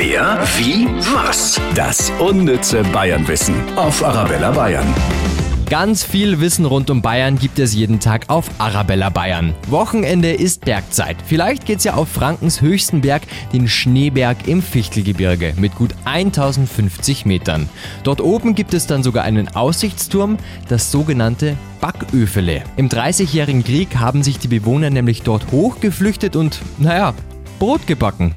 Wer, wie, was? Das unnütze Bayernwissen auf Arabella Bayern. Ganz viel Wissen rund um Bayern gibt es jeden Tag auf Arabella Bayern. Wochenende ist Bergzeit. Vielleicht geht's ja auf Frankens höchsten Berg, den Schneeberg im Fichtelgebirge mit gut 1050 Metern. Dort oben gibt es dann sogar einen Aussichtsturm, das sogenannte Backöfele. Im Dreißigjährigen Krieg haben sich die Bewohner nämlich dort hochgeflüchtet und, naja, Brot gebacken.